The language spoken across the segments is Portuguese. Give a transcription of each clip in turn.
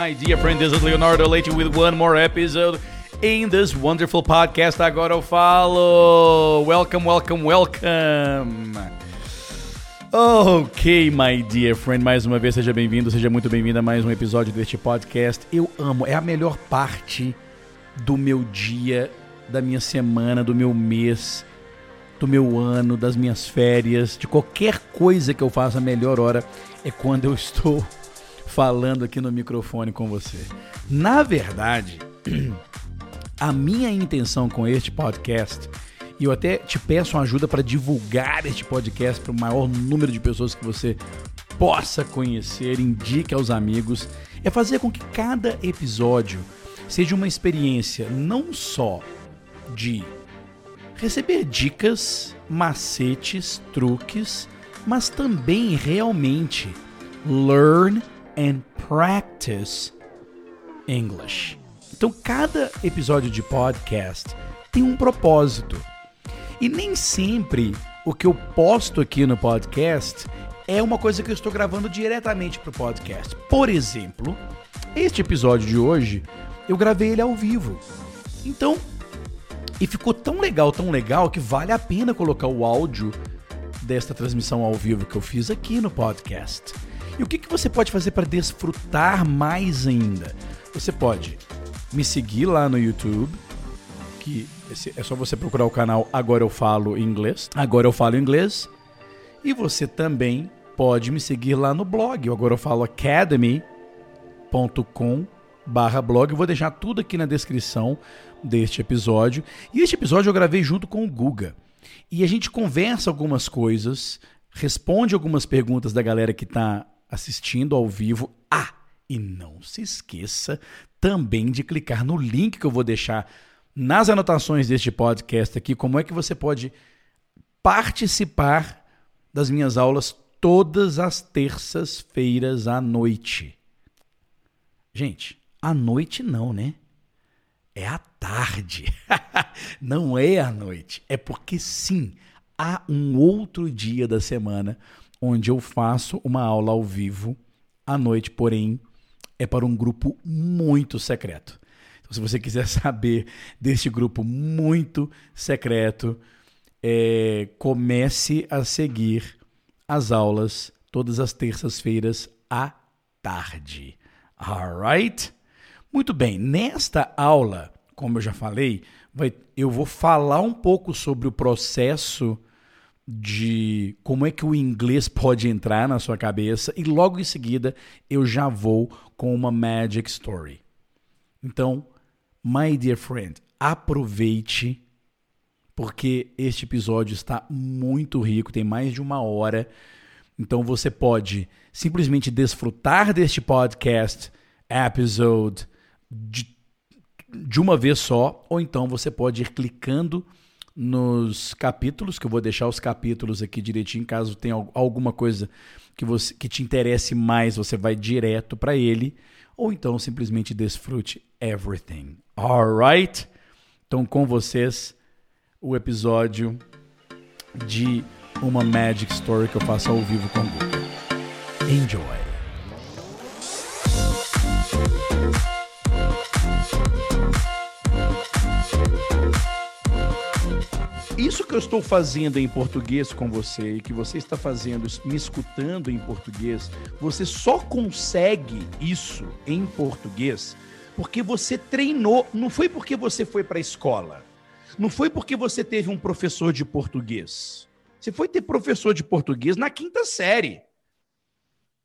My dear friend, this is Leonardo Leite with one more episode in this wonderful podcast. Agora eu falo. Welcome, welcome, welcome. Ok, my dear friend, mais uma vez seja bem-vindo, seja muito bem-vindo a mais um episódio deste podcast. Eu amo, é a melhor parte do meu dia, da minha semana, do meu mês, do meu ano, das minhas férias, de qualquer coisa que eu faça, a melhor hora é quando eu estou falando aqui no microfone com você. Na verdade, a minha intenção com este podcast, e eu até te peço ajuda para divulgar este podcast para o maior número de pessoas que você possa conhecer, indique aos amigos, é fazer com que cada episódio seja uma experiência não só de receber dicas, macetes, truques, mas também realmente learn and practice English. Então, cada episódio de podcast tem um propósito. E nem sempre o que eu posto aqui no podcast é uma coisa que eu estou gravando diretamente para o podcast. Por exemplo, este episódio de hoje eu gravei ele ao vivo. Então, e ficou tão legal, tão legal que vale a pena colocar o áudio desta transmissão ao vivo que eu fiz aqui no podcast. E o que, que você pode fazer para desfrutar mais ainda? Você pode me seguir lá no YouTube, que é só você procurar o canal Agora Eu Falo Inglês. Agora Eu Falo Inglês. E você também pode me seguir lá no blog, agora eu falo academy.com barra blog. Eu vou deixar tudo aqui na descrição deste episódio. E este episódio eu gravei junto com o Guga. E a gente conversa algumas coisas, responde algumas perguntas da galera que está assistindo ao vivo. Ah, e não se esqueça também de clicar no link que eu vou deixar nas anotações deste podcast aqui, como é que você pode participar das minhas aulas todas as terças-feiras à noite. Gente, à noite não, né? É à tarde. não é à noite. É porque sim, há um outro dia da semana onde eu faço uma aula ao vivo à noite, porém é para um grupo muito secreto. Então, se você quiser saber deste grupo muito secreto, é, comece a seguir as aulas todas as terças-feiras à tarde. Alright? Muito bem, nesta aula, como eu já falei, vai, eu vou falar um pouco sobre o processo de como é que o inglês pode entrar na sua cabeça e logo em seguida eu já vou com uma magic story. Então, my dear friend, aproveite porque este episódio está muito rico, tem mais de uma hora. Então você pode simplesmente desfrutar deste podcast episode de, de uma vez só, ou então você pode ir clicando nos capítulos, que eu vou deixar os capítulos aqui direitinho, caso tenha alguma coisa que, você, que te interesse mais, você vai direto para ele, ou então simplesmente desfrute everything. Alright? Então, com vocês, o episódio de uma Magic Story que eu faço ao vivo com o Google. Enjoy! Isso que eu estou fazendo em português com você e que você está fazendo, me escutando em português, você só consegue isso em português porque você treinou. Não foi porque você foi para a escola. Não foi porque você teve um professor de português. Você foi ter professor de português na quinta série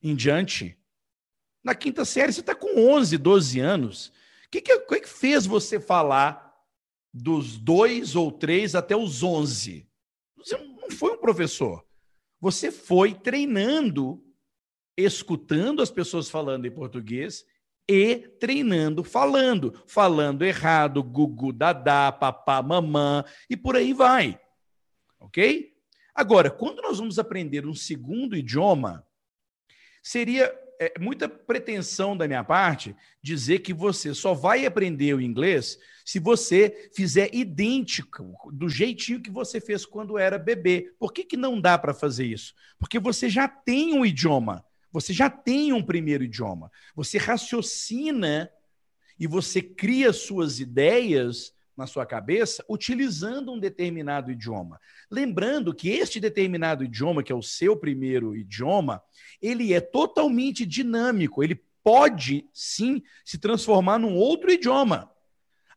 em diante. Na quinta série, você está com 11, 12 anos. O que, que, que fez você falar dos dois ou três até os onze. Você não foi um professor. Você foi treinando, escutando as pessoas falando em português e treinando falando. Falando errado, gugu, dadá, papá, mamã e por aí vai. Ok? Agora, quando nós vamos aprender um segundo idioma, seria é muita pretensão da minha parte dizer que você só vai aprender o inglês se você fizer idêntico, do jeitinho que você fez quando era bebê. Por que, que não dá para fazer isso? Porque você já tem um idioma. Você já tem um primeiro idioma. Você raciocina e você cria suas ideias na sua cabeça utilizando um determinado idioma. Lembrando que este determinado idioma, que é o seu primeiro idioma, ele é totalmente dinâmico, ele pode sim se transformar num outro idioma.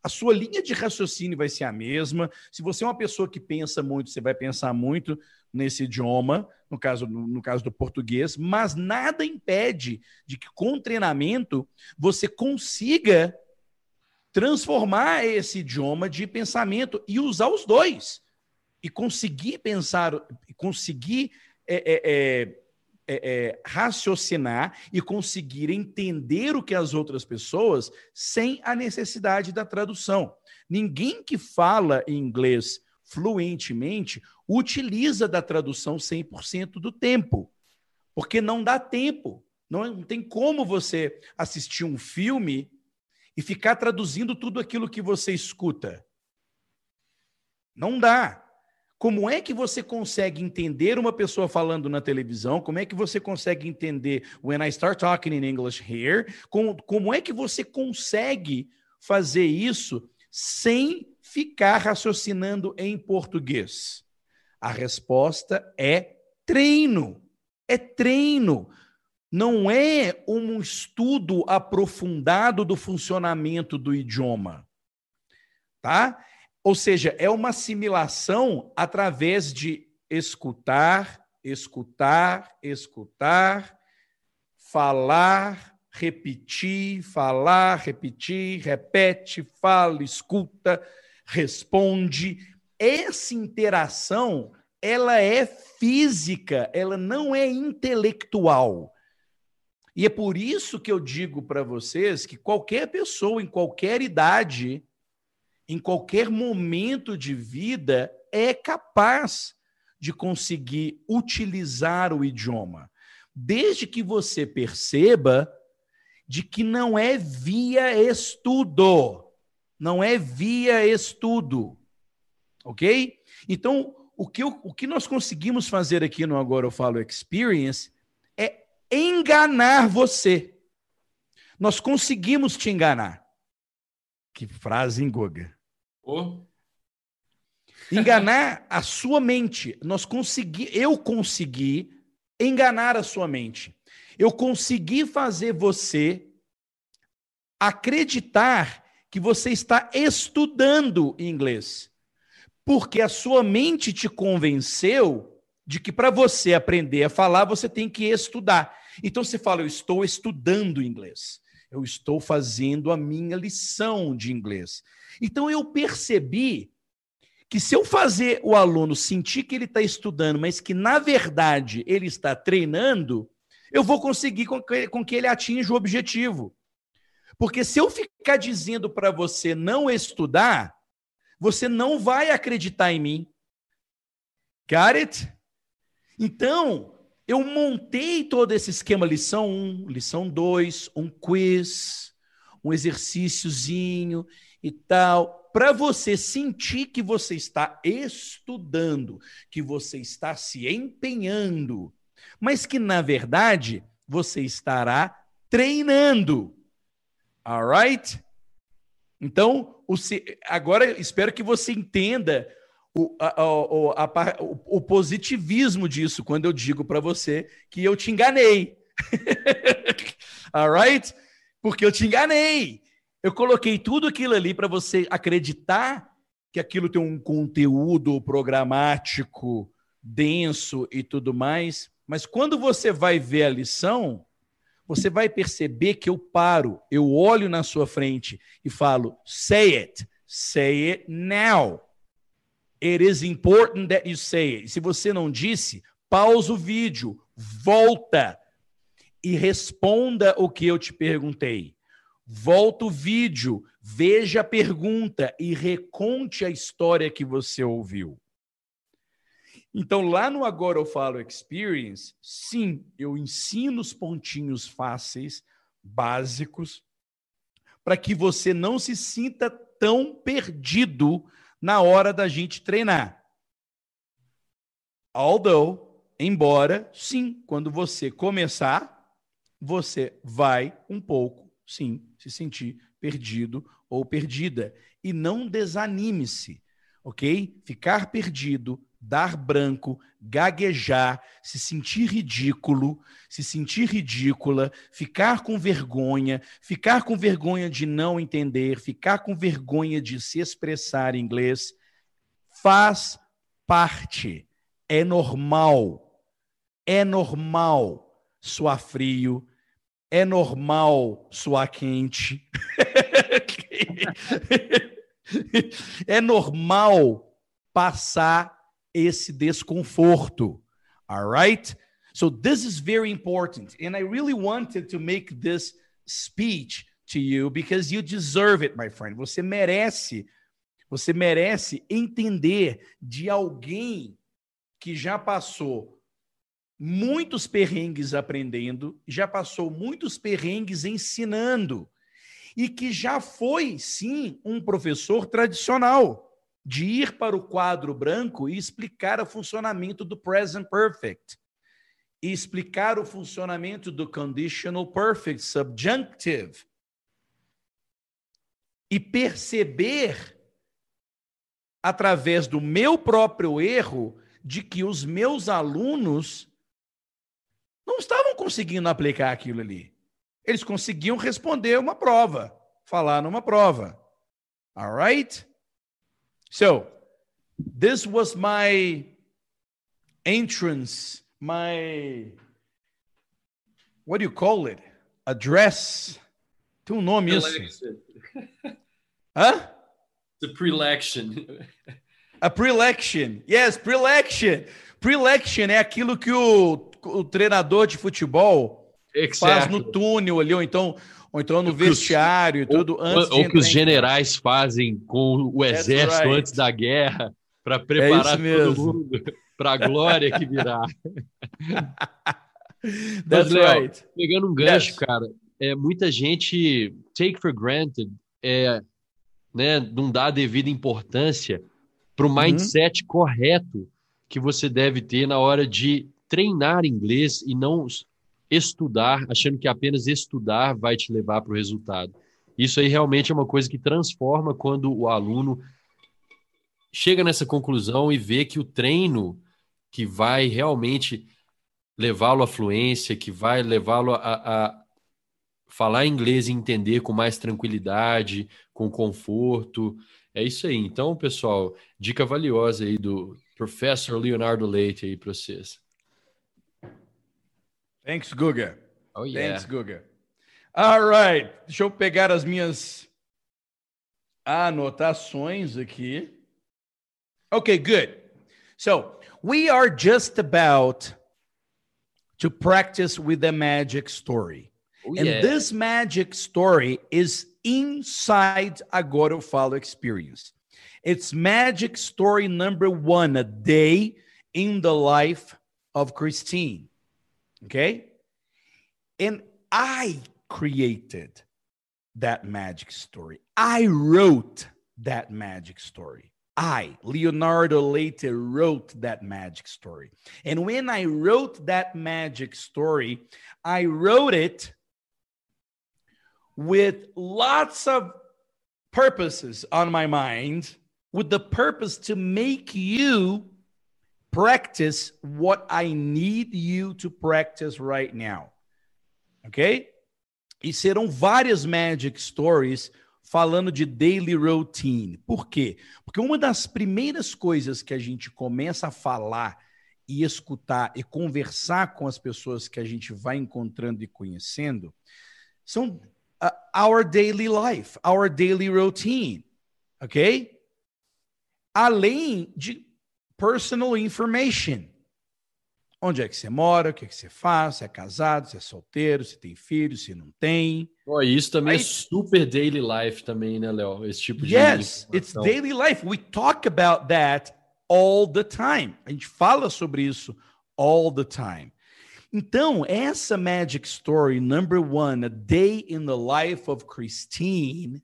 A sua linha de raciocínio vai ser a mesma. Se você é uma pessoa que pensa muito, você vai pensar muito nesse idioma, no caso, no caso do português, mas nada impede de que com treinamento você consiga transformar esse idioma de pensamento e usar os dois. E conseguir pensar, conseguir é, é, é, é, é, raciocinar e conseguir entender o que as outras pessoas sem a necessidade da tradução. Ninguém que fala inglês fluentemente utiliza da tradução 100% do tempo, porque não dá tempo. Não tem como você assistir um filme e ficar traduzindo tudo aquilo que você escuta. Não dá. Como é que você consegue entender uma pessoa falando na televisão? Como é que você consegue entender when I start talking in English here? Como, como é que você consegue fazer isso sem ficar raciocinando em português? A resposta é treino. É treino não é um estudo aprofundado do funcionamento do idioma, tá? Ou seja, é uma assimilação através de escutar, escutar, escutar, falar, repetir, falar, repetir, repete, fala, escuta, responde. Essa interação, ela é física, ela não é intelectual. E é por isso que eu digo para vocês que qualquer pessoa, em qualquer idade, em qualquer momento de vida, é capaz de conseguir utilizar o idioma, desde que você perceba de que não é via estudo, não é via estudo, ok? Então, o que, eu, o que nós conseguimos fazer aqui no Agora Eu Falo Experience enganar você. Nós conseguimos te enganar. Que frase, hein, Goga? Oh. Enganar a sua mente. Nós consegui, eu consegui enganar a sua mente. Eu consegui fazer você acreditar que você está estudando inglês. Porque a sua mente te convenceu de que para você aprender a falar, você tem que estudar. Então você fala, eu estou estudando inglês. Eu estou fazendo a minha lição de inglês. Então eu percebi que se eu fazer o aluno sentir que ele está estudando, mas que na verdade ele está treinando, eu vou conseguir com que, com que ele atinja o objetivo. Porque se eu ficar dizendo para você não estudar, você não vai acreditar em mim. Got it? Então, eu montei todo esse esquema lição 1, lição 2, um quiz, um exercíciozinho e tal, para você sentir que você está estudando, que você está se empenhando, mas que na verdade você estará treinando. Alright? Então, agora espero que você entenda o, a, o, a, o, o positivismo disso quando eu digo para você que eu te enganei. Alright? Porque eu te enganei. Eu coloquei tudo aquilo ali para você acreditar que aquilo tem um conteúdo programático denso e tudo mais, mas quando você vai ver a lição, você vai perceber que eu paro, eu olho na sua frente e falo: say it, say it now. It is important that you say it. Se você não disse, pausa o vídeo, volta e responda o que eu te perguntei. Volta o vídeo, veja a pergunta e reconte a história que você ouviu. Então, lá no Agora Eu Falo Experience, sim, eu ensino os pontinhos fáceis, básicos, para que você não se sinta tão perdido na hora da gente treinar. Although, embora, sim, quando você começar, você vai um pouco, sim, se sentir perdido ou perdida. E não desanime-se, ok? Ficar perdido, dar branco, gaguejar, se sentir ridículo, se sentir ridícula, ficar com vergonha, ficar com vergonha de não entender, ficar com vergonha de se expressar em inglês, faz parte, é normal. É normal suar frio, é normal suar quente. é normal passar esse desconforto. All right? So this is very important. And I really wanted to make this speech to you because you deserve it, my friend. Você merece, você merece entender de alguém que já passou muitos perrengues aprendendo, já passou muitos perrengues ensinando e que já foi, sim, um professor tradicional de ir para o quadro branco e explicar o funcionamento do present perfect, e explicar o funcionamento do conditional perfect subjunctive, e perceber, através do meu próprio erro, de que os meus alunos não estavam conseguindo aplicar aquilo ali. Eles conseguiam responder uma prova, falar numa prova. All right? So, this was my entrance, my what do you call it? Address. Tem um nome isso. Hã? The prelection. A prelection. Yes, prelection. Prelection é aquilo que o, o treinador de futebol exactly. faz no túnel ali, ou então ou então no vestiário e tudo ou, antes ou que os generais fazem com o exército right. antes da guerra para é preparar é todo mundo para a glória que virá. That's Mas, Léo, right. Pegando um gancho, yes. cara, é, muita gente take for granted, é, né, não dá a devida importância para o uhum. mindset uhum. correto que você deve ter na hora de treinar inglês e não estudar, achando que apenas estudar vai te levar para o resultado. Isso aí realmente é uma coisa que transforma quando o aluno chega nessa conclusão e vê que o treino que vai realmente levá-lo à fluência, que vai levá-lo a, a, falar inglês e entender com mais tranquilidade, com conforto. É isso aí. Então, pessoal, dica valiosa aí do Professor Leonardo Leite aí para vocês. Thanks, Guga. Oh, yeah. Thanks, Guga. All right. Deixa eu pegar as minhas anotações aqui. Okay, good. So we are just about to practice with the magic story. Oh, and yeah. this magic story is inside Agora Eu Falo experience. It's magic story number one, a day in the life of Christine. Okay. And I created that magic story. I wrote that magic story. I, Leonardo Leite, wrote that magic story. And when I wrote that magic story, I wrote it with lots of purposes on my mind, with the purpose to make you practice what I need you to practice right now. Ok? E serão várias Magic Stories falando de daily routine. Por quê? Porque uma das primeiras coisas que a gente começa a falar e escutar e conversar com as pessoas que a gente vai encontrando e conhecendo são uh, our daily life, our daily routine, ok? Além de personal information. Onde é que você mora, o que, é que você faz, se é casado, se é solteiro, se tem filho, se não tem. Oh, isso também Aí, é super daily life também, né, Léo? Esse tipo de Yes, it's daily life. We talk about that all the time. A gente fala sobre isso all the time. Então, essa Magic Story number one, A Day in the Life of Christine,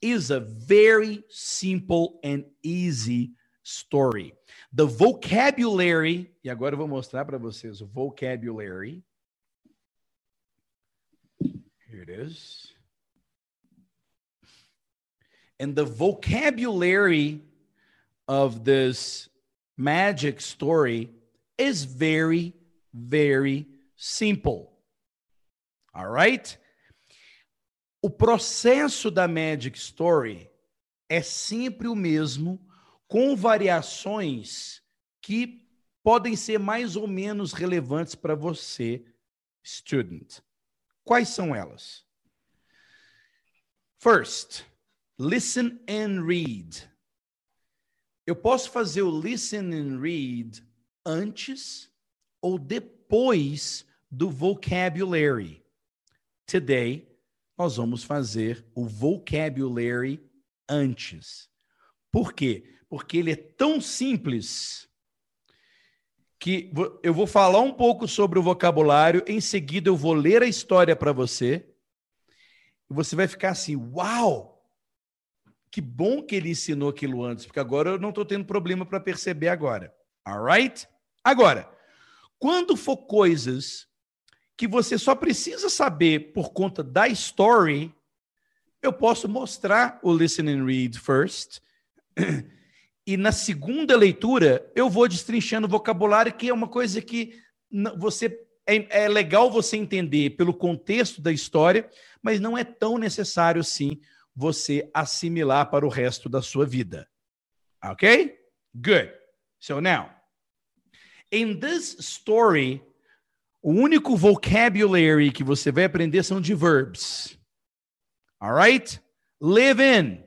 is a very simple and easy story. The vocabulary, e agora eu vou mostrar para vocês o vocabulary. Here it is. And the vocabulary of this magic story is very, very simple. All right? O processo da Magic Story é sempre o mesmo, com variações que podem ser mais ou menos relevantes para você, student. Quais são elas? First, listen and read. Eu posso fazer o listen and read antes ou depois do vocabulary. Today, nós vamos fazer o vocabulary antes. Por quê? Porque ele é tão simples que eu vou falar um pouco sobre o vocabulário, em seguida eu vou ler a história para você. E você vai ficar assim: "Uau! Que bom que ele ensinou aquilo antes, porque agora eu não estou tendo problema para perceber agora. Alright? Agora, quando for coisas que você só precisa saber por conta da story, eu posso mostrar o listen and read first. E na segunda leitura, eu vou destrinchando o vocabulário, que é uma coisa que você é, é legal você entender pelo contexto da história, mas não é tão necessário assim você assimilar para o resto da sua vida. Ok? Good. So now, in this story, o único vocabulary que você vai aprender são de verbs. All right? Live in.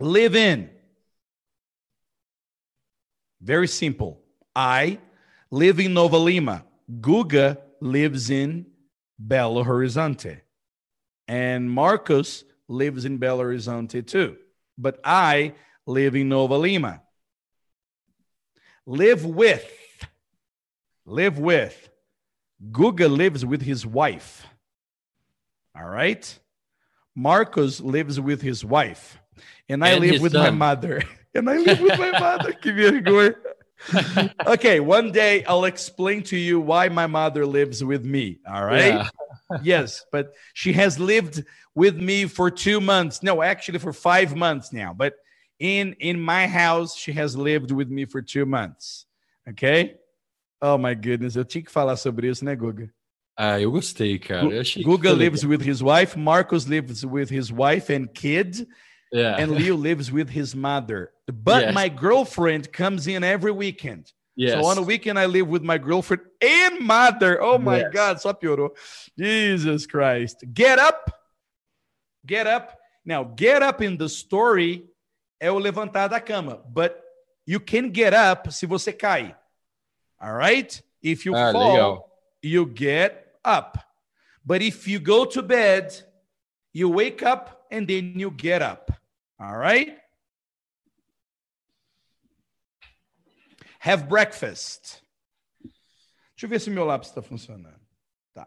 Live in. Very simple. I live in Nova Lima. Guga lives in Belo Horizonte. And Marcos lives in Belo Horizonte too. But I live in Nova Lima. Live with. Live with. Guga lives with his wife. All right. Marcos lives with his wife. And I live with son. my mother. And I live with my mother. Que vergonha. okay, one day I'll explain to you why my mother lives with me. All right. Yeah yes, but she has lived with me for two months. No, actually for five months now. But in in my house, she has lived with me for two months. Okay? Oh my goodness, eu tinha que falar sobre isso, né, Guga? Ah, eu gostei, cara. Eu Guga lives with his wife, Marcos lives with his wife and kid, yeah. and Leo lives with his mother. But yes. my girlfriend comes in every weekend. Yes. So on a weekend I live with my girlfriend and mother. Oh my yes. God, só piorou. Jesus Christ. Get up. Get up. Now, get up in the story é o levantar da cama, but you can get up se você cai. All right? If you ah, fall, legal. you get up. But if you go to bed, you wake up and then you get up. All right? Have breakfast. Deixa eu ver se meu lápis está funcionando. Tá.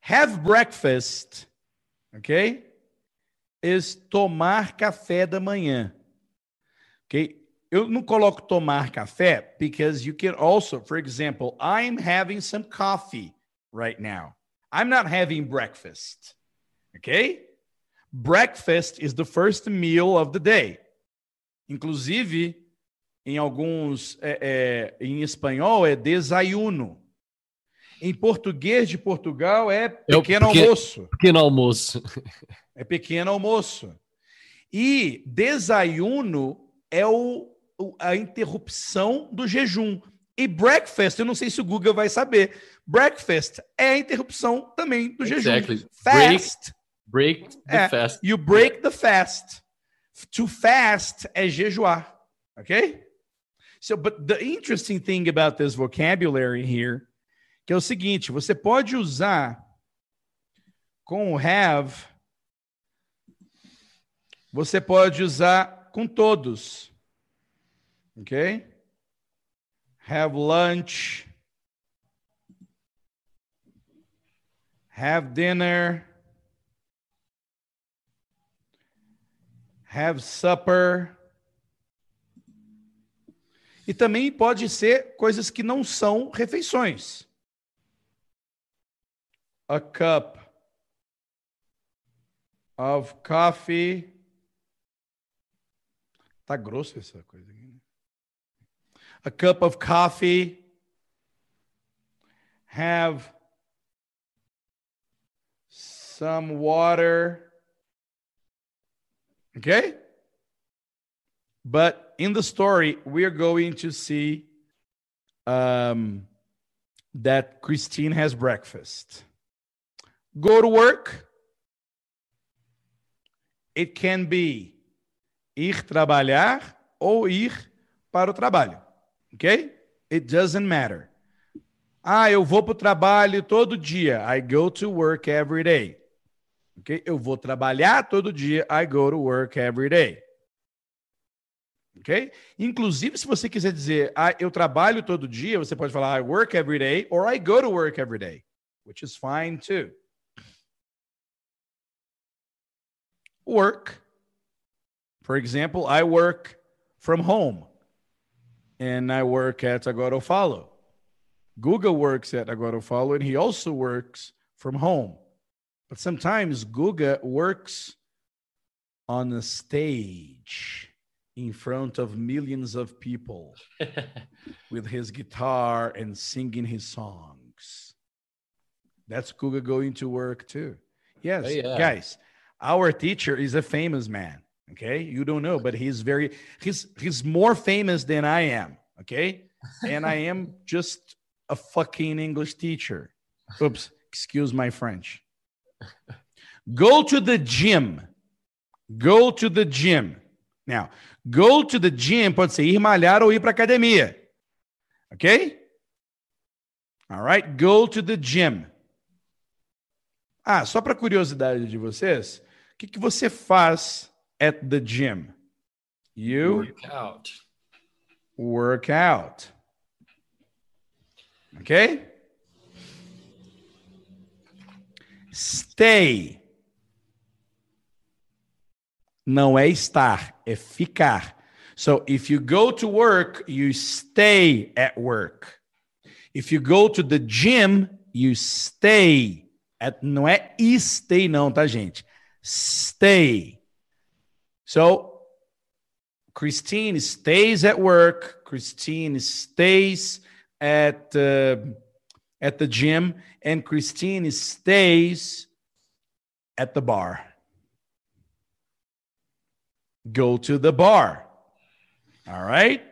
Have breakfast, ok? Is tomar café da manhã. Ok? Eu não coloco tomar café because you can also, for example, I'm having some coffee right now. I'm not having breakfast. Okay? Breakfast is the first meal of the day. Inclusive, em alguns, é, é, em espanhol, é desayuno. Em português de Portugal é pequeno, pequeno almoço. Pequeno almoço. É pequeno almoço. E desayuno é o, a interrupção do jejum. E breakfast, eu não sei se o Google vai saber. Breakfast é a interrupção também do exactly. jejum. Fast. Break, break the é, fast. You break the fast. To fast é jejuar. Okay? So, but the interesting thing about this vocabulary here, que é o seguinte, você pode usar com o have, você pode usar com todos. Ok? Have lunch. Have dinner. have supper. E também pode ser coisas que não são refeições. a cup of coffee. Tá grosso essa coisa aqui. A cup of coffee. Have some water. Okay? But in the story, we're going to see um, that Christine has breakfast. Go to work. It can be ir trabalhar ou ir para o trabalho. Ok? It doesn't matter. Ah, eu vou para o trabalho todo dia. I go to work every day. Ok? Eu vou trabalhar todo dia. I go to work every day. Ok? Inclusive, se você quiser dizer, ah, eu trabalho todo dia, você pode falar I work every day or I go to work every day, which is fine too. Work. For example, I work from home and I work at Agora Follow. Google works at Agora Follow and he also works from home. But sometimes Guga works on a stage in front of millions of people with his guitar and singing his songs. That's Guga going to work too. Yes, oh, yeah. guys, our teacher is a famous man. Okay, you don't know, but he's very he's he's more famous than I am. Okay, and I am just a fucking English teacher. Oops, excuse my French. Go to the gym. Go to the gym. Now, go to the gym pode ser ir malhar ou ir para academia. Ok? All right, go to the gym. Ah, só para curiosidade de vocês, o que, que você faz at the gym? You work out. Work out. Ok? Stay. Não é estar, é ficar. So if you go to work, you stay at work. If you go to the gym, you stay. At, não é stay, não, tá, gente? Stay. So Christine stays at work. Christine stays at uh, at the gym, and Christine stays at the bar. Go to the bar. All right?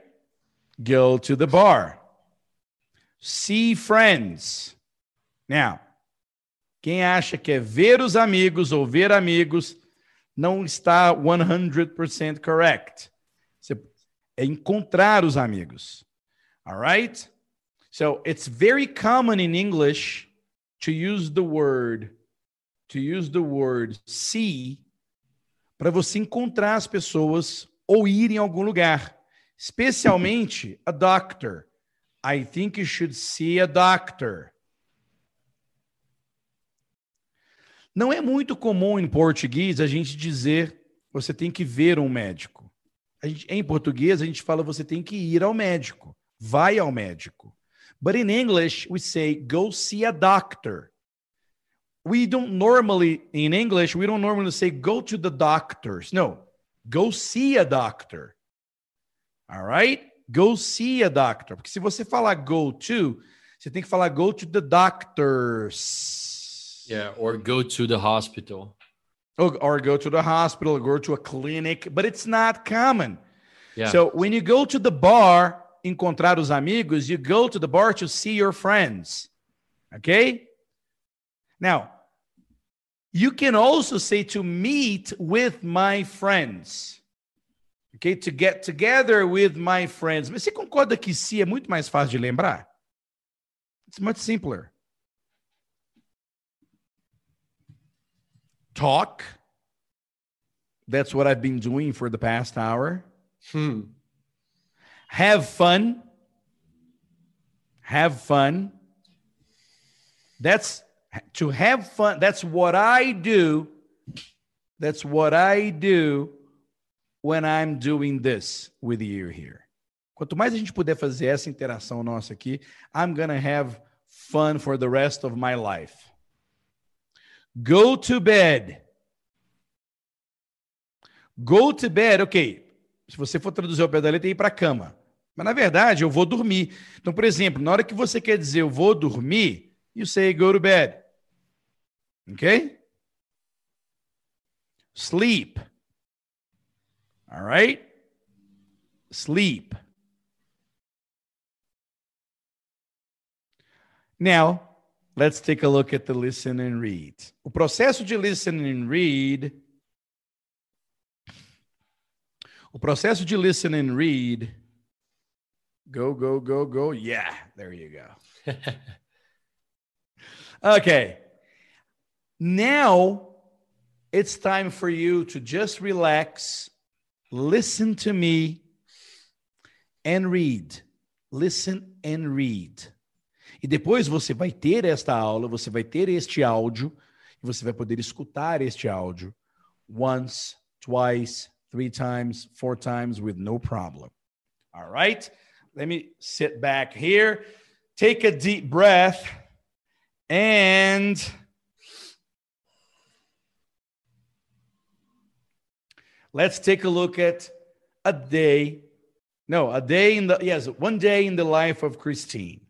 Go to the bar. See friends. Now, quem acha que é ver os amigos ou ver amigos não está 100% correct. É encontrar os amigos. All right? So it's very common in English to use the word to use the word see para você encontrar as pessoas ou ir em algum lugar, especialmente a doctor. I think you should see a doctor. Não é muito comum em português a gente dizer você tem que ver um médico. Gente, em português a gente fala você tem que ir ao médico, vai ao médico. But in English, we say, go see a doctor. We don't normally, in English, we don't normally say, go to the doctors. No, go see a doctor. All right? Go see a doctor. Porque se você falar go to, você tem que falar go to the doctors. Yeah, or go to the hospital. Or, or go to the hospital, or go to a clinic, but it's not common. Yeah. So when you go to the bar, encontrar os amigos, you go to the bar to see your friends. Okay? Now, you can also say to meet with my friends. Okay? To get together with my friends. Mas você concorda que se é muito mais fácil de lembrar? It's much simpler. Talk. That's what I've been doing for the past hour. Hmm. Have fun. Have fun. That's to have fun. That's what I do. That's what I do when I'm doing this with you here. Quanto mais a gente puder fazer essa interação nossa aqui, I'm gonna have fun for the rest of my life. Go to bed. Go to bed, ok. Se você for traduzir ao pé da letra, é ir para a cama. Mas na verdade, eu vou dormir. Então, por exemplo, na hora que você quer dizer eu vou dormir, you say go to bed. Ok? Sleep. All right? Sleep. Now, let's take a look at the listen and read. O processo de listen and read. O processo de listen and read. Go, go, go, go. Yeah, there you go. okay. Now it's time for you to just relax, listen to me, and read. Listen and read. E depois você vai ter esta aula, você vai ter este áudio, e você vai poder escutar este áudio once, twice, three times, four times with no problem. All right? Let me sit back here, take a deep breath, and let's take a look at a day. No, a day in the, yes, one day in the life of Christine.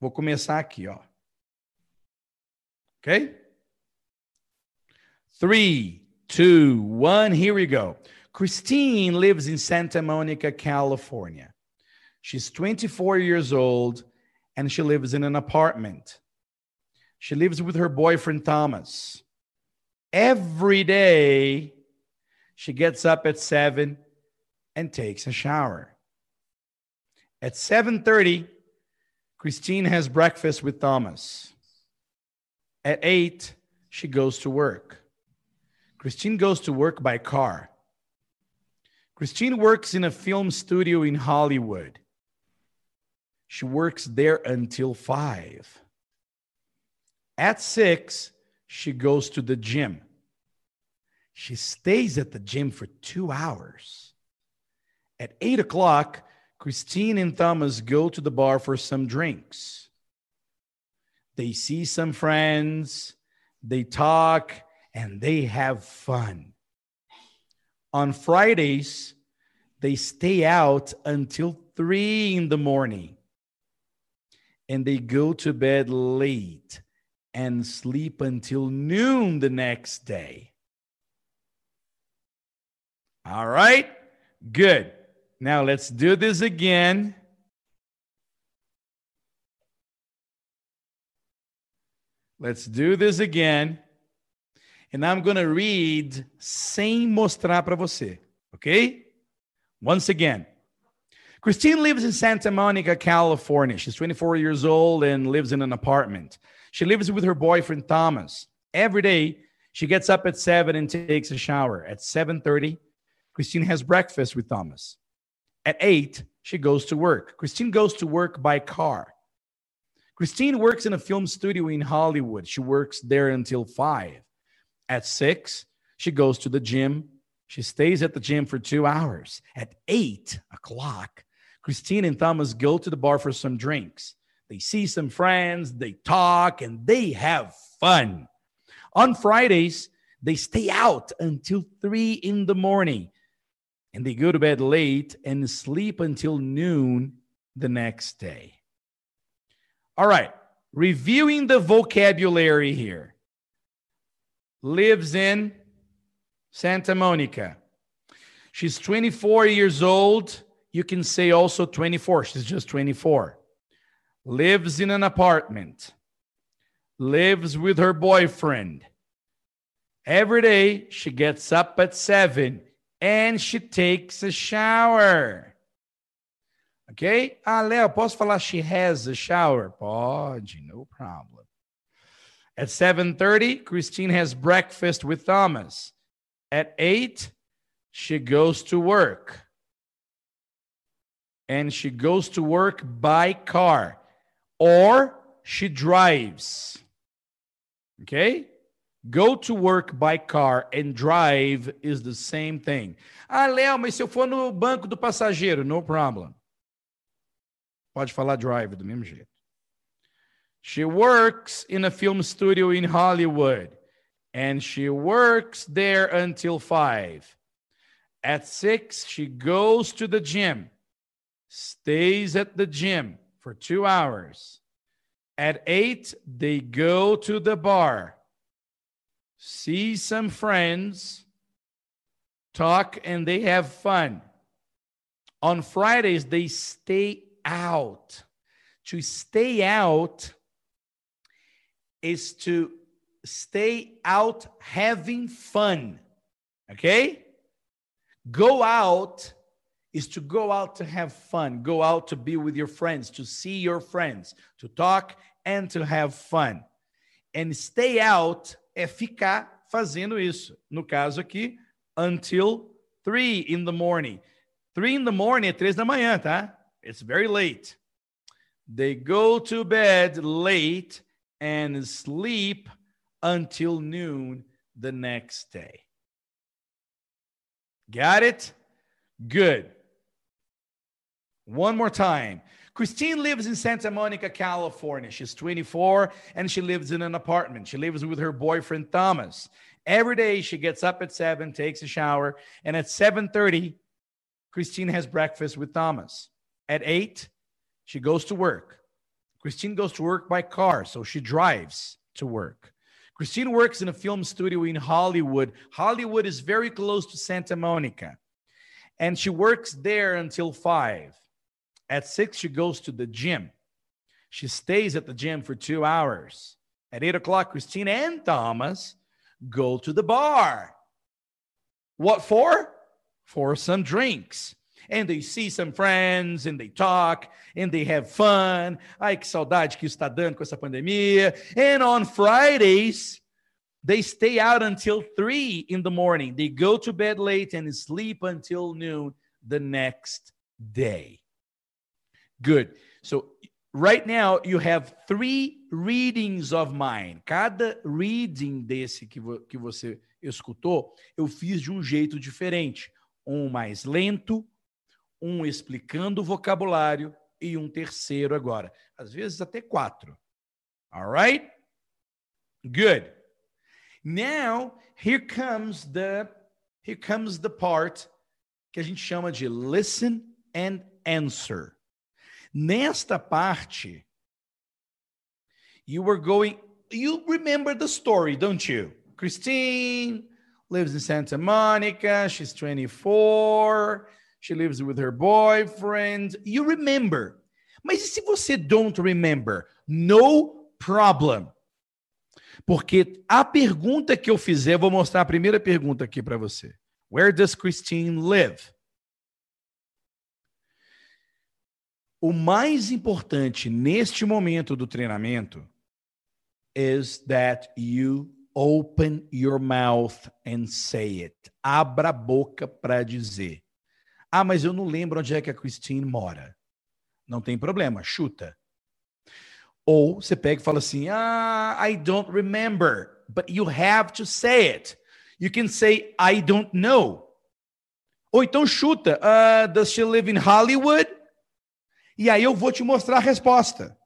Vou começar aqui, ó. Okay? Three, two, one, here we go. Christine lives in Santa Monica, California. She's 24 years old and she lives in an apartment. She lives with her boyfriend Thomas. Every day, she gets up at 7 and takes a shower. At 7:30, Christine has breakfast with Thomas. At 8, she goes to work. Christine goes to work by car. Christine works in a film studio in Hollywood. She works there until 5. At 6, she goes to the gym. She stays at the gym for two hours. At 8 o'clock, Christine and Thomas go to the bar for some drinks. They see some friends, they talk, and they have fun. On Fridays, they stay out until three in the morning and they go to bed late and sleep until noon the next day. All right, good. Now let's do this again. Let's do this again. And I'm going to read sem mostrar para você, okay? Once again. Christine lives in Santa Monica, California. She's 24 years old and lives in an apartment. She lives with her boyfriend Thomas. Every day, she gets up at 7 and takes a shower. At 7:30, Christine has breakfast with Thomas. At 8, she goes to work. Christine goes to work by car. Christine works in a film studio in Hollywood. She works there until 5. At 6, she goes to the gym. She stays at the gym for two hours. At 8 o'clock, Christine and Thomas go to the bar for some drinks. They see some friends, they talk, and they have fun. On Fridays, they stay out until 3 in the morning and they go to bed late and sleep until noon the next day. All right, reviewing the vocabulary here. Lives in Santa Monica. She's 24 years old. You can say also 24. She's just 24. Lives in an apartment. Lives with her boyfriend. Every day she gets up at 7 and she takes a shower. Ok? Ah, Léo, posso falar she has a shower? Pode, no problem. At 7:30, Christine has breakfast with Thomas. At 8, she goes to work. And she goes to work by car or she drives. Okay? Go to work by car and drive is the same thing. Ah, Léo, mas se eu for no banco do passageiro, no problem. Pode falar drive do mesmo jeito. She works in a film studio in Hollywood. and she works there until 5. At 6, she goes to the gym, stays at the gym for two hours. At 8, they go to the bar, see some friends, talk, and they have fun. On Fridays, they stay out. To stay out is to stay out having fun. Okay? Go out is to go out to have fun, go out to be with your friends, to see your friends, to talk and to have fun. And stay out é ficar fazendo isso. No caso aqui, until 3 in the morning. 3 in the morning é 3 da manhã, tá? It's very late. They go to bed late and sleep until noon the next day. Got it? Good. One more time. Christine lives in Santa Monica, California. She's 24 and she lives in an apartment. She lives with her boyfriend Thomas. Every day she gets up at 7, takes a shower, and at 7:30 Christine has breakfast with Thomas. At 8, she goes to work. Christine goes to work by car, so she drives to work. Christine works in a film studio in Hollywood. Hollywood is very close to Santa Monica. And she works there until five. At six, she goes to the gym. She stays at the gym for two hours. At eight o'clock, Christina and Thomas go to the bar. What for? For some drinks and they see some friends and they talk and they have fun. Ai, que saudade que está dando com essa pandemia. And on Fridays, they stay out until three in the morning. They go to bed late and sleep until noon the next day. Good. So right now you have three readings of mine. Cada reading desse que, vo que você escutou, eu fiz de um jeito diferente. Um mais lento, um explicando o vocabulário e um terceiro agora. Às vezes até quatro. All right? Good. Now, here comes the here comes the part que a gente chama de listen and answer. Nesta parte, you were going you remember the story, don't you? Christine lives in Santa Monica, she's 24. She lives with her boyfriend. You remember. Mas e se você don't remember? No problem. Porque a pergunta que eu fizer, vou mostrar a primeira pergunta aqui para você. Where does Christine live? O mais importante neste momento do treinamento is that you open your mouth and say it. Abra a boca para dizer. Ah, mas eu não lembro onde é que a Christine mora. Não tem problema, chuta. Ou você pega e fala assim: Ah, I don't remember. But you have to say it. You can say, I don't know. Ou então chuta: uh, Does she live in Hollywood? E aí eu vou te mostrar a resposta.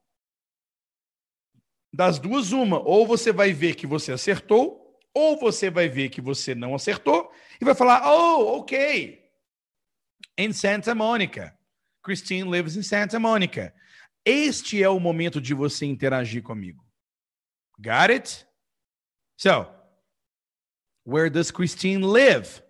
Das duas, uma. Ou você vai ver que você acertou, ou você vai ver que você não acertou, e vai falar: Oh, ok em Santa Monica. Christine lives in Santa Monica. Este é o momento de você interagir comigo. Got it? So, where does Christine live?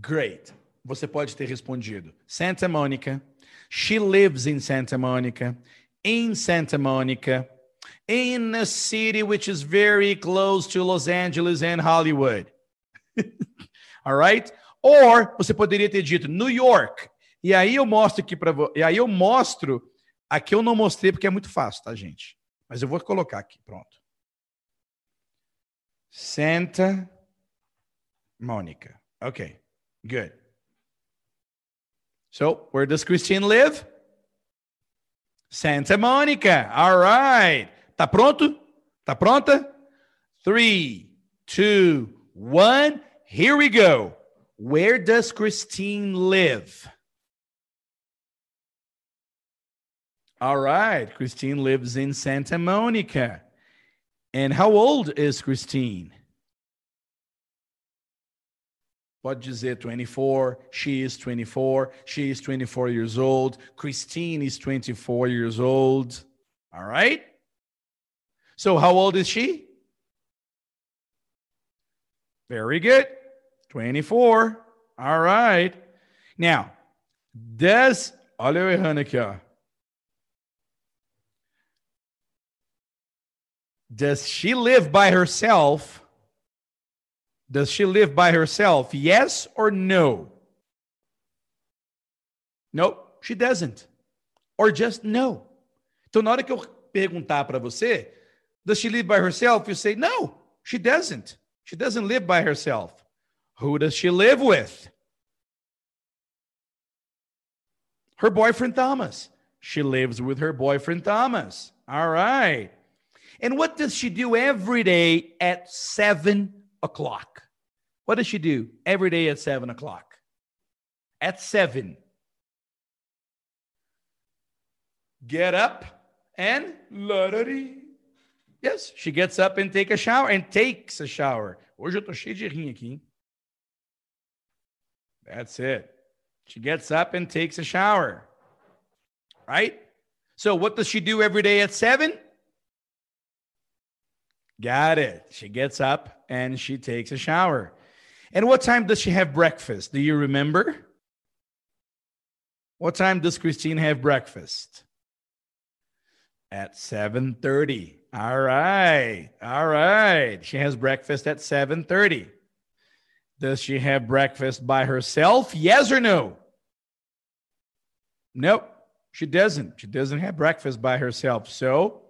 Great. Você pode ter respondido Santa Monica. She lives in Santa Monica. In Santa Monica. In a city which is very close to Los Angeles and Hollywood. Alright? Or você poderia ter dito New York. E aí eu mostro aqui para. E aí eu mostro. Aqui eu não mostrei porque é muito fácil, tá, gente? Mas eu vou colocar aqui, pronto. Santa Monica. Okay, good. So, where does Christine live? Santa Monica. All right. Tá pronto? Tá pronta? Three, two, one. Here we go. Where does Christine live? All right. Christine lives in Santa Monica. And how old is Christine? Pode dizer 24, she is 24, she is 24 years old, Christine is 24 years old. All right? So, how old is she? Very good. 24. All right. Now, does. Olha eu errando aqui, ó. Does she live by herself? Does she live by herself? Yes or no? Nope, she doesn't. Or just no. Então, na hora que eu perguntar para você, does she live by herself? You say, no, she doesn't. She doesn't live by herself. Who does she live with? Her boyfriend Thomas. She lives with her boyfriend Thomas. All right. And what does she do every day at seven o'clock? What does she do every day at seven o'clock? At seven. Get up and Yes, she gets up and take a shower and takes a shower. Hoje eu tô cheio de aqui. That's it. She gets up and takes a shower. Right? So what does she do every day at 7? Got it. She gets up and she takes a shower. And what time does she have breakfast? Do you remember? What time does Christine have breakfast? At 7:30. All right. All right. She has breakfast at 7:30. Does she have breakfast by herself? Yes or no? Nope. She doesn't. She doesn't have breakfast by herself. So,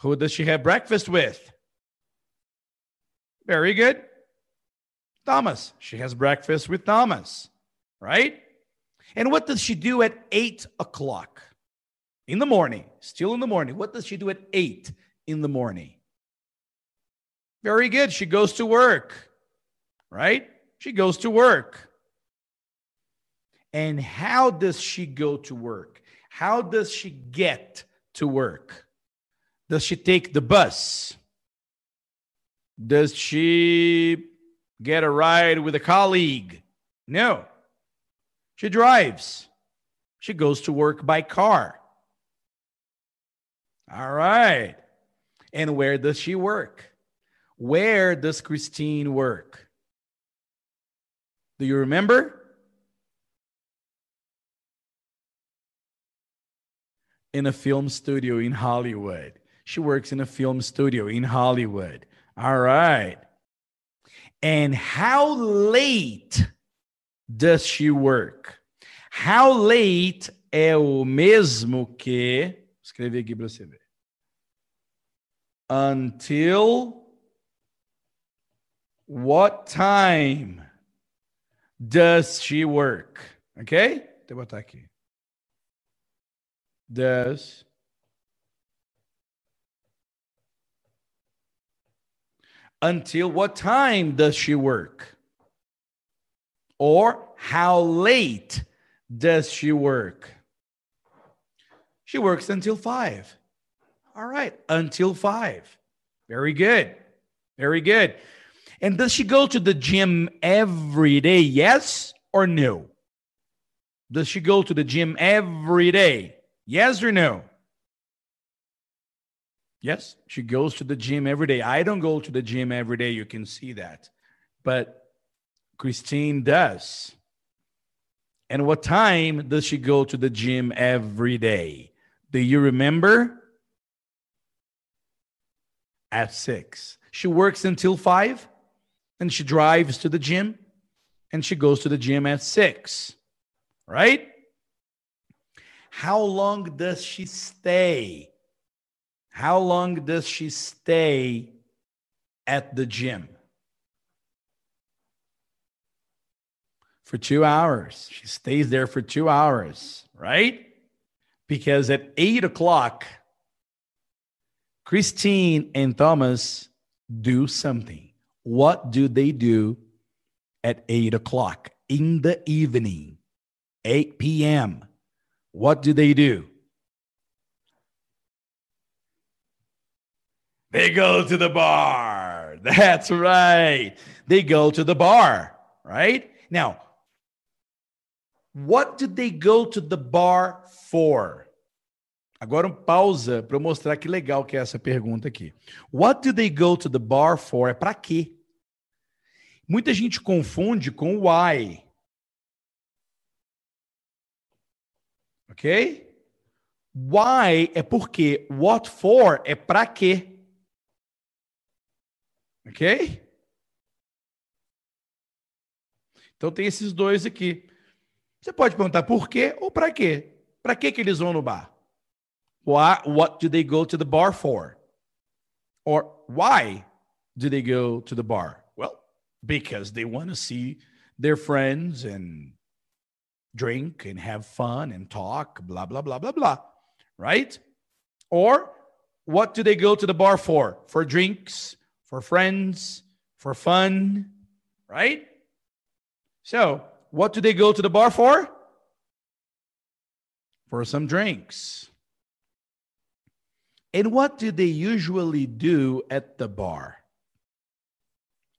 who does she have breakfast with? Very good. Thomas. She has breakfast with Thomas, right? And what does she do at eight o'clock in the morning? Still in the morning. What does she do at eight in the morning? Very good. She goes to work, right? She goes to work. And how does she go to work? How does she get to work? Does she take the bus? Does she get a ride with a colleague? No. She drives. She goes to work by car. All right. And where does she work? Where does Christine work? Do you remember? In a film studio in Hollywood. She works in a film studio in Hollywood. All right. And how late does she work? How late é o mesmo que. Vou escrever aqui para você ver. Until what time does she work? Ok? Eu botar aqui. Does Until what time does she work? Or how late does she work? She works until five. All right, until five. Very good. Very good. And does she go to the gym every day? Yes or no? Does she go to the gym every day? Yes or no? Yes, she goes to the gym every day. I don't go to the gym every day. You can see that. But Christine does. And what time does she go to the gym every day? Do you remember? At six. She works until five and she drives to the gym and she goes to the gym at six. Right? How long does she stay? How long does she stay at the gym? For two hours. She stays there for two hours, right? Because at eight o'clock, Christine and Thomas do something. What do they do at eight o'clock in the evening, 8 p.m.? What do they do? They go to the bar. That's right. They go to the bar, right? Now, what did they go to the bar for? Agora um pausa para eu mostrar que legal que é essa pergunta aqui. What do they go to the bar for? É para quê? Muita gente confunde com why. Ok? Why é porque, what for é para quê. Ok? Então tem esses dois aqui. Você pode perguntar por quê ou para quê? Para que que eles vão no bar? Why, what do they go to the bar for? Or why do they go to the bar? Well, because they want to see their friends and drink and have fun and talk, blah, blah, blah, blah, blah. Right? Or what do they go to the bar for? For drinks, for friends, for fun, right? So, what do they go to the bar for? For some drinks. And what do they usually do at the bar?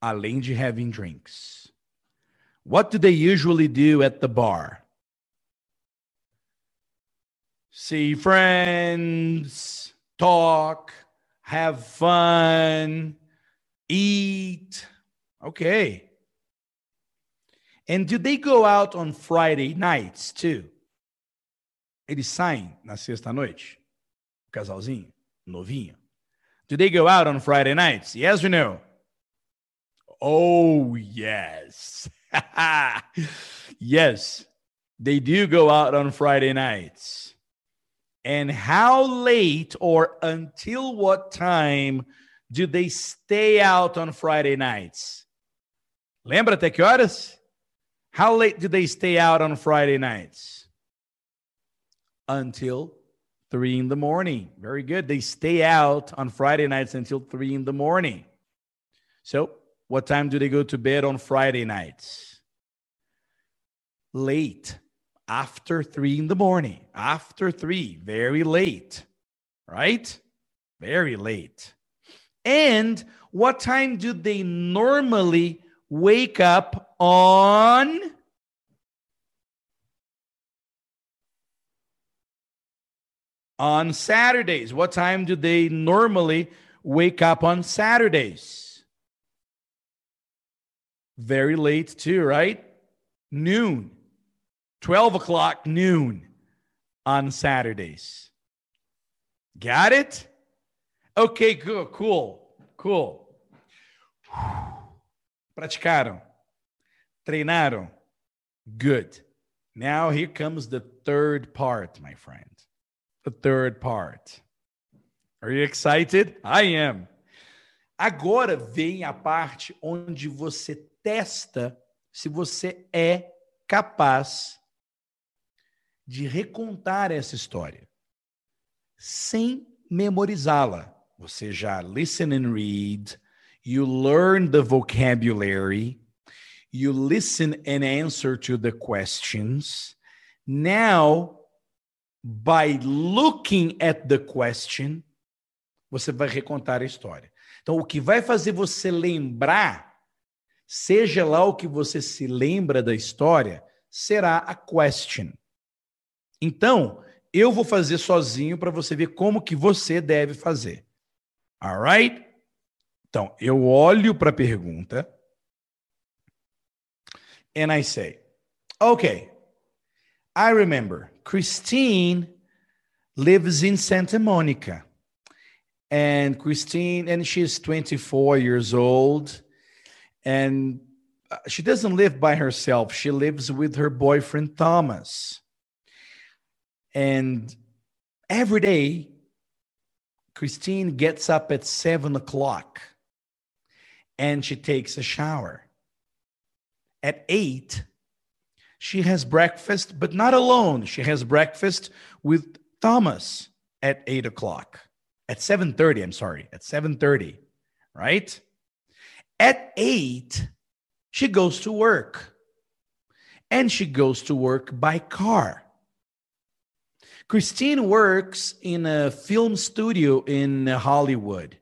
Além de having drinks. What do they usually do at the bar? See friends, talk, have fun, eat. Okay. And do they go out on Friday nights too? Eles saem na sexta noite? O casalzinho? Novinho? Do they go out on Friday nights? Yes or no? Oh, yes. yes, they do go out on Friday nights. And how late or until what time do they stay out on Friday nights? Lembra até que horas? How late do they stay out on Friday nights? Until three in the morning. Very good. They stay out on Friday nights until three in the morning. So, what time do they go to bed on Friday nights? Late, after three in the morning. After three, very late, right? Very late. And what time do they normally wake up on? On Saturdays. What time do they normally wake up on Saturdays? Very late, too, right? Noon. 12 o'clock noon on Saturdays. Got it? Okay, cool, cool, cool. Praticaram? Treinaram? Good. Now here comes the third part, my friend. The third part. Are you excited? I am. Agora vem a parte onde você testa se você é capaz de recontar essa história sem memorizá-la. Você já listen and read, you learn the vocabulary, you listen and answer to the questions. Now, by looking at the question, você vai recontar a história. Então, o que vai fazer você lembrar, seja lá o que você se lembra da história, será a question. Então, eu vou fazer sozinho para você ver como que você deve fazer. Alright? Então, eu olho para a pergunta and I say, okay, I remember Christine lives in Santa Monica. And Christine, and she's 24 years old. And uh, she doesn't live by herself. She lives with her boyfriend, Thomas. And every day, Christine gets up at seven o'clock and she takes a shower. At eight, she has breakfast, but not alone. She has breakfast with Thomas at eight o'clock. At 7:30, I'm sorry, at 7:30, right? At eight, she goes to work. And she goes to work by car. Christine works in a film studio in Hollywood.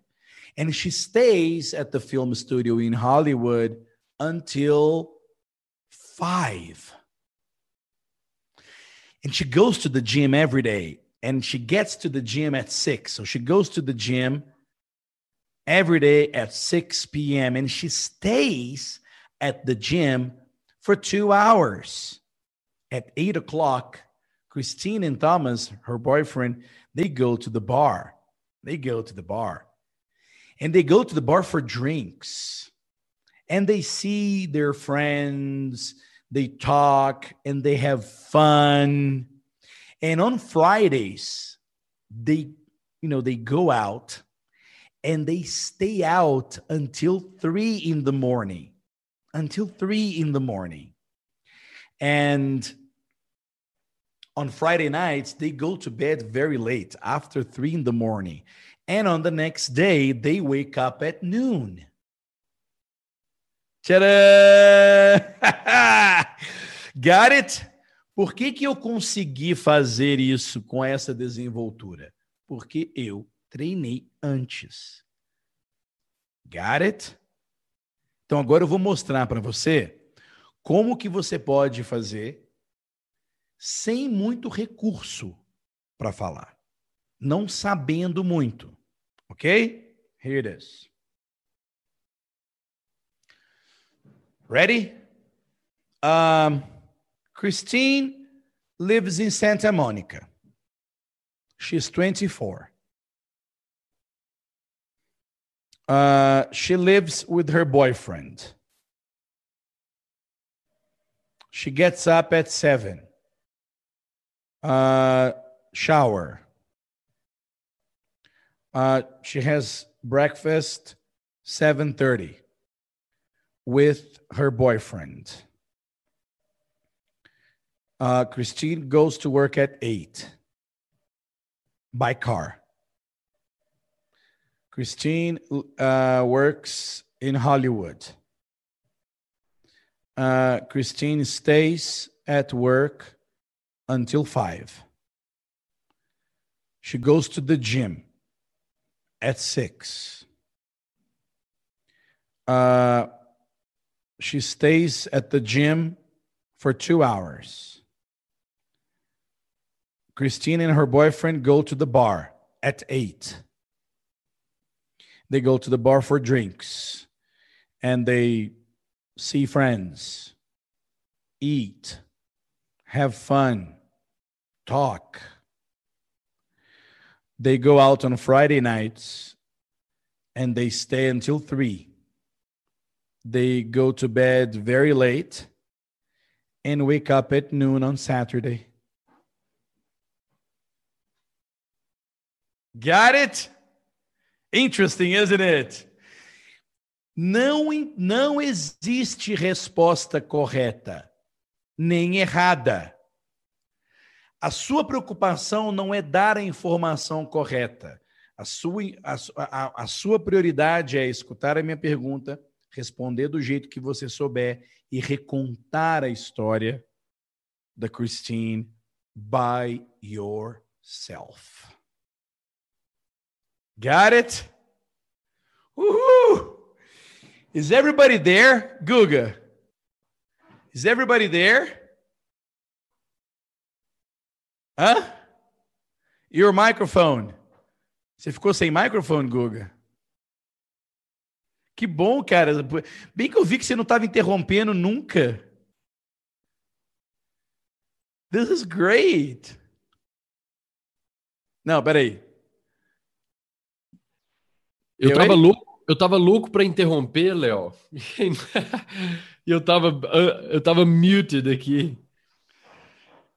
And she stays at the film studio in Hollywood until five. And she goes to the gym every day and she gets to the gym at six. So she goes to the gym every day at 6 p.m. and she stays at the gym for two hours. At eight o'clock, Christine and Thomas, her boyfriend, they go to the bar. They go to the bar. And they go to the bar for drinks. And they see their friends, they talk, and they have fun. And on Fridays, they, you know, they go out and they stay out until three in the morning. Until three in the morning. And on Friday nights, they go to bed very late, after three in the morning. And on the next day, they wake up at noon. Tcharam! Got it? Por que, que eu consegui fazer isso com essa desenvoltura? Porque eu treinei antes. Got it? Então agora eu vou mostrar para você como que você pode fazer sem muito recurso para falar, não sabendo muito, ok? Here it is. Ready? Um, Christine lives in Santa Monica. She's 24. Uh, she lives with her boyfriend. She gets up at seven. Uh, shower. Uh, she has breakfast 7:30 with her boyfriend. Uh, Christine goes to work at 8 by car. Christine uh, works in Hollywood. Uh, Christine stays at work until 5. She goes to the gym at 6. Uh, she stays at the gym for two hours. Christine and her boyfriend go to the bar at 8 they go to the bar for drinks and they see friends, eat, have fun, talk. They go out on Friday nights and they stay until three. They go to bed very late and wake up at noon on Saturday. Got it? Interesting, isn't it? Não, não existe resposta correta, nem errada. A sua preocupação não é dar a informação correta. A sua, a, a, a sua prioridade é escutar a minha pergunta, responder do jeito que você souber e recontar a história da Christine by yourself. Got it? Woohoo! Is everybody there? Guga. Is everybody there? Hã? Your microphone. Você ficou sem microfone, Guga? Que bom, cara. Bem que eu vi que você não estava interrompendo nunca. This is great. Não, peraí. Eu, eu tava louco, eu tava louco para interromper, Léo. Eu tava eu tava muted aqui.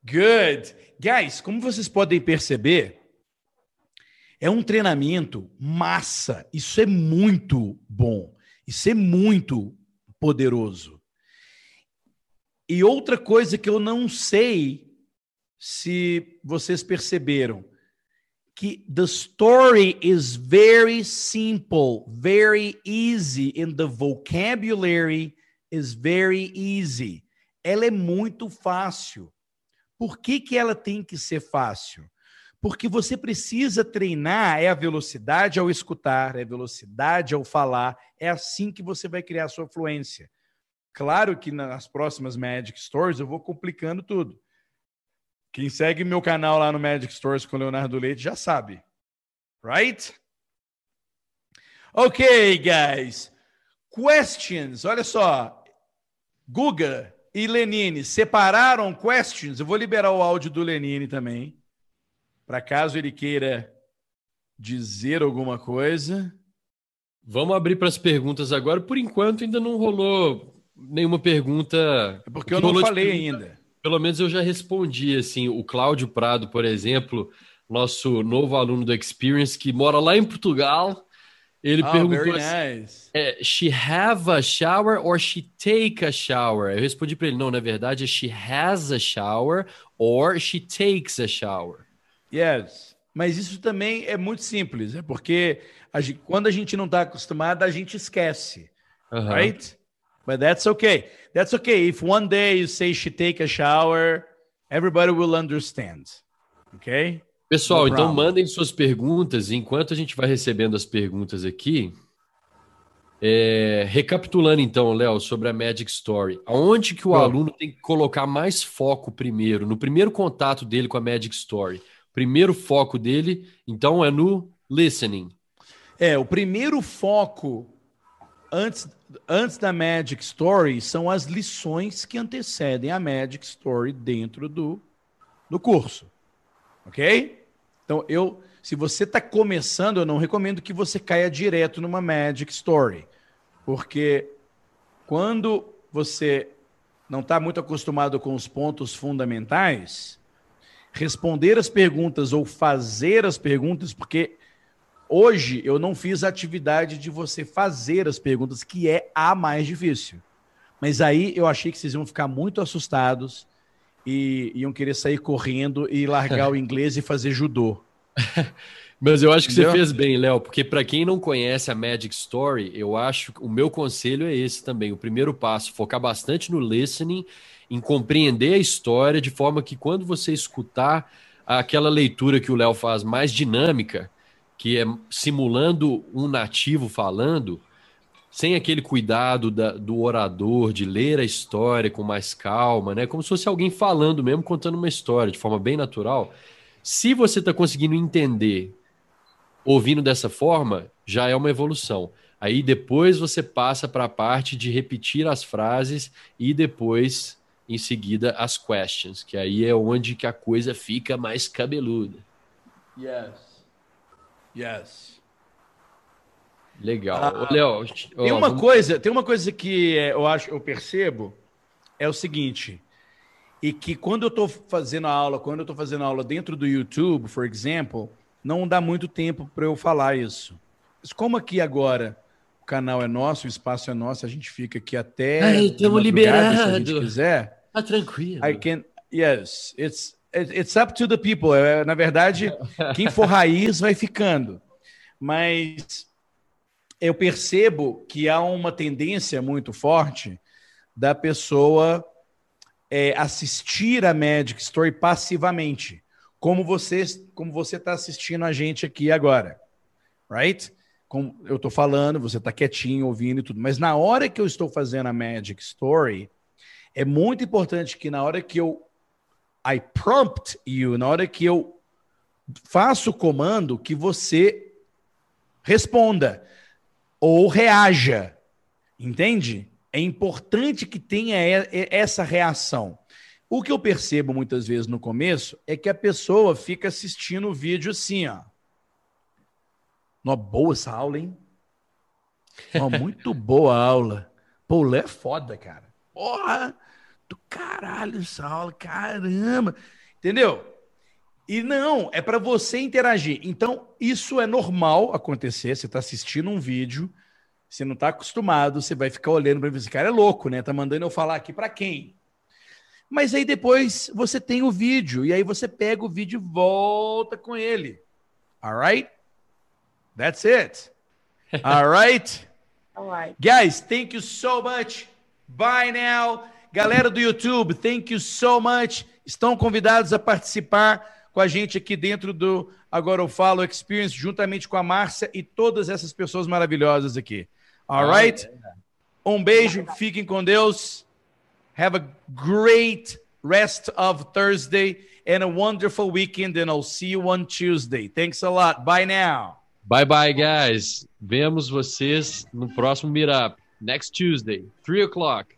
Good. Guys, como vocês podem perceber, é um treinamento massa. Isso é muito bom. Isso é muito poderoso. E outra coisa que eu não sei se vocês perceberam, que the story is very simple, very easy, and the vocabulary is very easy. Ela é muito fácil. Por que, que ela tem que ser fácil? Porque você precisa treinar é a velocidade ao escutar, é a velocidade ao falar. É assim que você vai criar a sua fluência. Claro que nas próximas Magic Stories eu vou complicando tudo. Quem segue meu canal lá no Magic Stories com Leonardo Leite já sabe. Right? Ok, guys. Questions. Olha só. Guga e Lenine separaram questions. Eu vou liberar o áudio do Lenine também. Para caso ele queira dizer alguma coisa. Vamos abrir para as perguntas agora. Por enquanto ainda não rolou nenhuma pergunta. É porque eu não falei ainda. Pelo menos eu já respondi assim. O Cláudio Prado, por exemplo, nosso novo aluno do Experience que mora lá em Portugal ele oh, perguntou assim, nice. é, she have a shower or she take a shower? Eu respondi para ele, não, na verdade é she has a shower or she takes a shower. Yes, mas isso também é muito simples, é porque a gente, quando a gente não está acostumado, a gente esquece, uh -huh. right? But that's okay. That's okay. If one day you say she take a shower, everybody will understand. Okay? Pessoal, então mandem suas perguntas. Enquanto a gente vai recebendo as perguntas aqui, é, recapitulando então, Léo, sobre a Magic Story, aonde que o Bom. aluno tem que colocar mais foco primeiro? No primeiro contato dele com a Magic Story. Primeiro foco dele, então, é no listening. É, o primeiro foco antes, antes da Magic Story são as lições que antecedem a Magic Story dentro do, do curso. Ok? Então, eu, se você está começando, eu não recomendo que você caia direto numa Magic Story, porque quando você não está muito acostumado com os pontos fundamentais, responder as perguntas ou fazer as perguntas, porque hoje eu não fiz a atividade de você fazer as perguntas, que é a mais difícil. Mas aí eu achei que vocês iam ficar muito assustados e iam querer sair correndo e largar o inglês e fazer judô. Mas eu acho que Entendeu? você fez bem, Léo, porque para quem não conhece a Magic Story, eu acho que o meu conselho é esse também. O primeiro passo, focar bastante no listening, em compreender a história, de forma que quando você escutar aquela leitura que o Léo faz mais dinâmica, que é simulando um nativo falando, sem aquele cuidado da, do orador de ler a história com mais calma, né? Como se fosse alguém falando mesmo, contando uma história de forma bem natural. Se você está conseguindo entender ouvindo dessa forma, já é uma evolução. Aí depois você passa para a parte de repetir as frases e depois, em seguida, as questions, que aí é onde que a coisa fica mais cabeluda. Yes. Yes. Legal. Ah, Léo, tem uma vamos... coisa, tem uma coisa que é, eu acho, eu percebo é o seguinte, e que quando eu estou fazendo a aula, quando eu estou fazendo aula dentro do YouTube, por exemplo, não dá muito tempo para eu falar isso. Mas como aqui agora o canal é nosso, o espaço é nosso, a gente fica aqui até estamos liberados se a gente quiser. Tá tranquilo. I can, yes, it's it's up to the people. É, na verdade, quem for raiz vai ficando. Mas eu percebo que há uma tendência muito forte da pessoa é, assistir a Magic Story passivamente, como você como você está assistindo a gente aqui agora, right? Como eu estou falando, você está quietinho ouvindo e tudo, mas na hora que eu estou fazendo a Magic Story, é muito importante que na hora que eu I prompt you, na hora que eu faço o comando, que você responda ou reaja, entende? É importante que tenha essa reação. O que eu percebo muitas vezes no começo é que a pessoa fica assistindo o vídeo assim, ó. Uma boa essa aula, hein? Uma muito boa aula. Pô, o Lé é foda, cara. Porra! Do caralho essa aula, caramba! Entendeu? E não, é para você interagir. Então, isso é normal acontecer. Você está assistindo um vídeo, você não está acostumado, você vai ficar olhando para esse cara é louco, né? Tá mandando eu falar aqui para quem? Mas aí depois você tem o vídeo e aí você pega o vídeo e volta com ele. Alright? That's it. Alright? Alright. Guys, thank you so much. Bye now. Galera do YouTube, thank you so much. Estão convidados a participar com a gente aqui dentro do Agora Eu Falo Experience, juntamente com a Márcia e todas essas pessoas maravilhosas aqui. Alright? Um beijo, fiquem com Deus. Have a great rest of Thursday and a wonderful weekend, and I'll see you on Tuesday. Thanks a lot. Bye now. Bye bye, guys. Vemos vocês no próximo Meetup, next Tuesday, 3 o'clock.